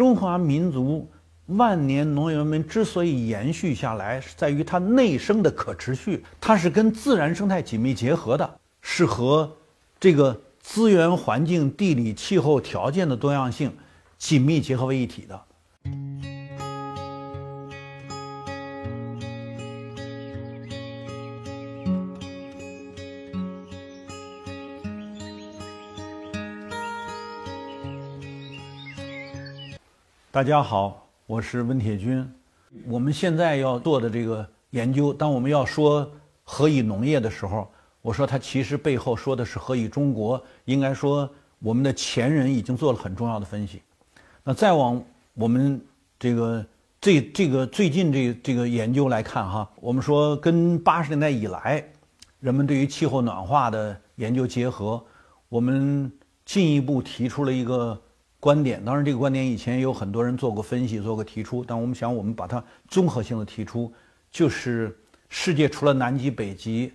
中华民族万年农业文明之所以延续下来，是在于它内生的可持续，它是跟自然生态紧密结合的，是和这个资源环境、地理气候条件的多样性紧密结合为一体的。大家好，我是温铁军。我们现在要做的这个研究，当我们要说何以农业的时候，我说它其实背后说的是何以中国。应该说，我们的前人已经做了很重要的分析。那再往我们这个这这个最近这这个研究来看哈，我们说跟八十年代以来人们对于气候暖化的研究结合，我们进一步提出了一个。观点，当然这个观点以前也有很多人做过分析、做过提出，但我们想，我们把它综合性的提出，就是世界除了南极、北极，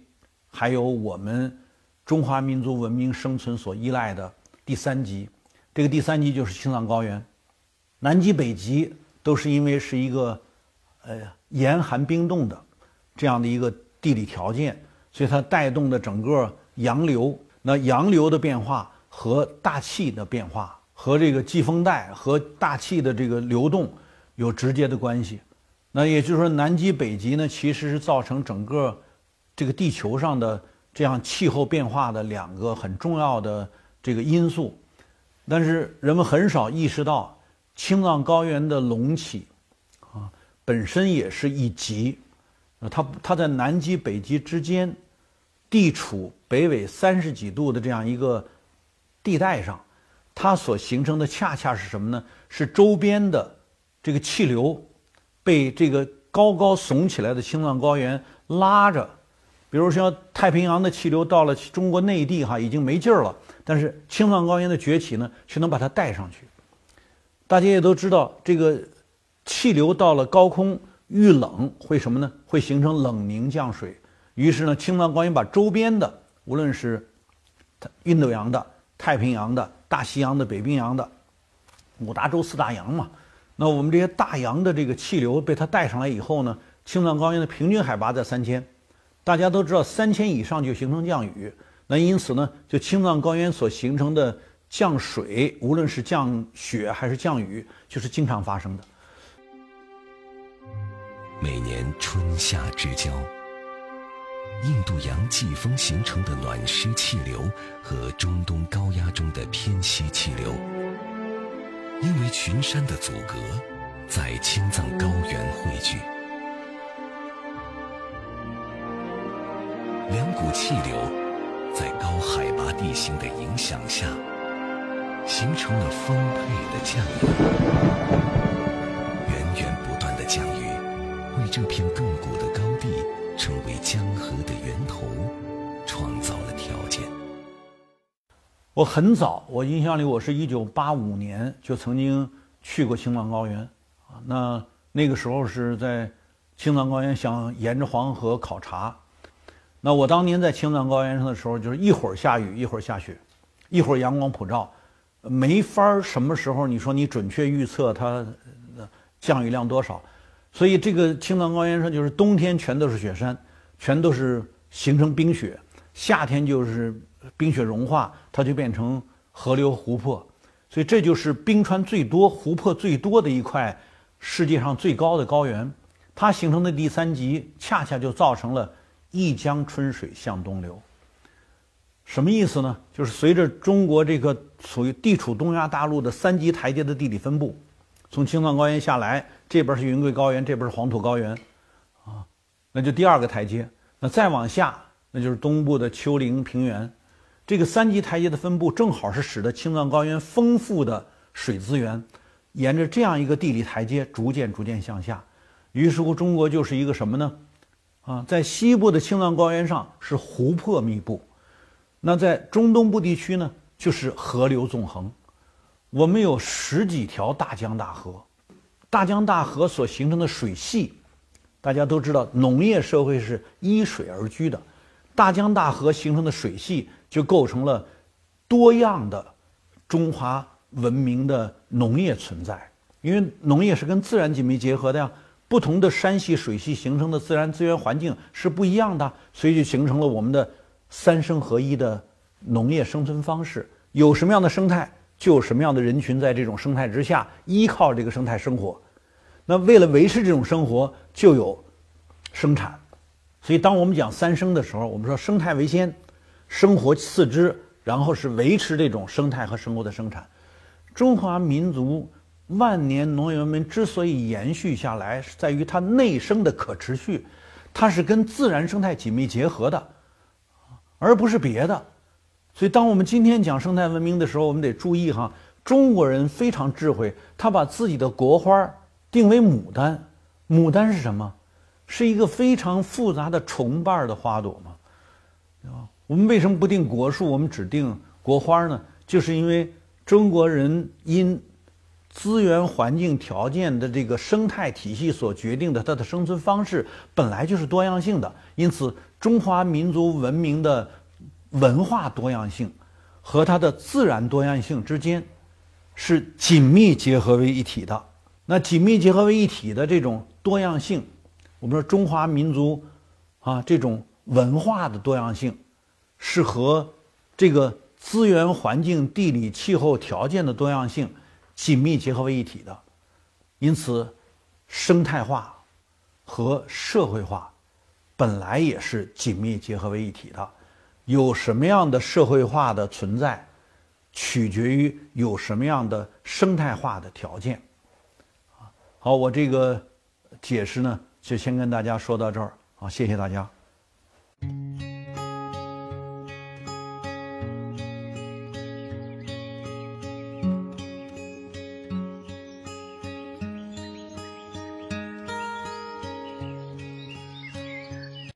还有我们中华民族文明生存所依赖的第三极。这个第三极就是青藏高原。南极、北极都是因为是一个呃严寒冰冻的这样的一个地理条件，所以它带动的整个洋流，那洋流的变化和大气的变化。和这个季风带和大气的这个流动有直接的关系，那也就是说，南极、北极呢，其实是造成整个这个地球上的这样气候变化的两个很重要的这个因素。但是人们很少意识到，青藏高原的隆起啊，本身也是一极，它它在南极、北极之间，地处北纬三十几度的这样一个地带上。它所形成的恰恰是什么呢？是周边的这个气流被这个高高耸起来的青藏高原拉着，比如说太平洋的气流到了中国内地哈已经没劲儿了，但是青藏高原的崛起呢却能把它带上去。大家也都知道，这个气流到了高空遇冷会什么呢？会形成冷凝降水。于是呢，青藏高原把周边的无论是印度洋的、太平洋的。大西洋的、北冰洋的五大洲四大洋嘛，那我们这些大洋的这个气流被它带上来以后呢，青藏高原的平均海拔在三千，大家都知道三千以上就形成降雨，那因此呢，就青藏高原所形成的降水，无论是降雪还是降雨，就是经常发生的。每年春夏之交。印度洋季风形成的暖湿气流和中东高压中的偏西气流，因为群山的阻隔，在青藏高原汇聚。两股气流在高海拔地形的影响下，形成了丰沛的降雨。源源不断的降雨，为这片亘古的我很早，我印象里，我是一九八五年就曾经去过青藏高原啊。那那个时候是在青藏高原，想沿着黄河考察。那我当年在青藏高原上的时候，就是一会儿下雨，一会儿下雪，一会儿阳光普照，没法儿什么时候你说你准确预测它降雨量多少。所以这个青藏高原上就是冬天全都是雪山，全都是形成冰雪；夏天就是冰雪融化，它就变成河流湖泊。所以这就是冰川最多、湖泊最多的一块世界上最高的高原。它形成的第三极，恰恰就造成了一江春水向东流。什么意思呢？就是随着中国这个属于地处东亚大陆的三级台阶的地理分布。从青藏高原下来，这边是云贵高原，这边是黄土高原，啊，那就第二个台阶。那再往下，那就是东部的丘陵平原。这个三级台阶的分布，正好是使得青藏高原丰富的水资源，沿着这样一个地理台阶，逐渐逐渐向下。于是乎，中国就是一个什么呢？啊，在西部的青藏高原上是湖泊密布，那在中东部地区呢，就是河流纵横。我们有十几条大江大河，大江大河所形成的水系，大家都知道，农业社会是依水而居的，大江大河形成的水系就构成了多样的中华文明的农业存在。因为农业是跟自然紧密结合的呀。不同的山系、水系形成的自然资源环境是不一样的，所以就形成了我们的三生合一的农业生存方式。有什么样的生态，就有什么样的人群在这种生态之下依靠这个生态生活。那为了维持这种生活，就有生产。所以，当我们讲三生的时候，我们说生态为先，生活次之，然后是维持这种生态和生活的生产。中华民族。万年农业文明之所以延续下来，是在于它内生的可持续，它是跟自然生态紧密结合的，而不是别的。所以，当我们今天讲生态文明的时候，我们得注意哈，中国人非常智慧，他把自己的国花定为牡丹。牡丹是什么？是一个非常复杂的重瓣的花朵嘛，对吧？我们为什么不定国树，我们只定国花呢？就是因为中国人因资源环境条件的这个生态体系所决定的，它的生存方式本来就是多样性的。因此，中华民族文明的文化多样性和它的自然多样性之间是紧密结合为一体的。那紧密结合为一体的这种多样性，我们说中华民族啊这种文化的多样性是和这个资源环境、地理气候条件的多样性。紧密结合为一体的，因此，生态化和社会化本来也是紧密结合为一体的。有什么样的社会化的存在，取决于有什么样的生态化的条件。好，我这个解释呢，就先跟大家说到这儿。好，谢谢大家。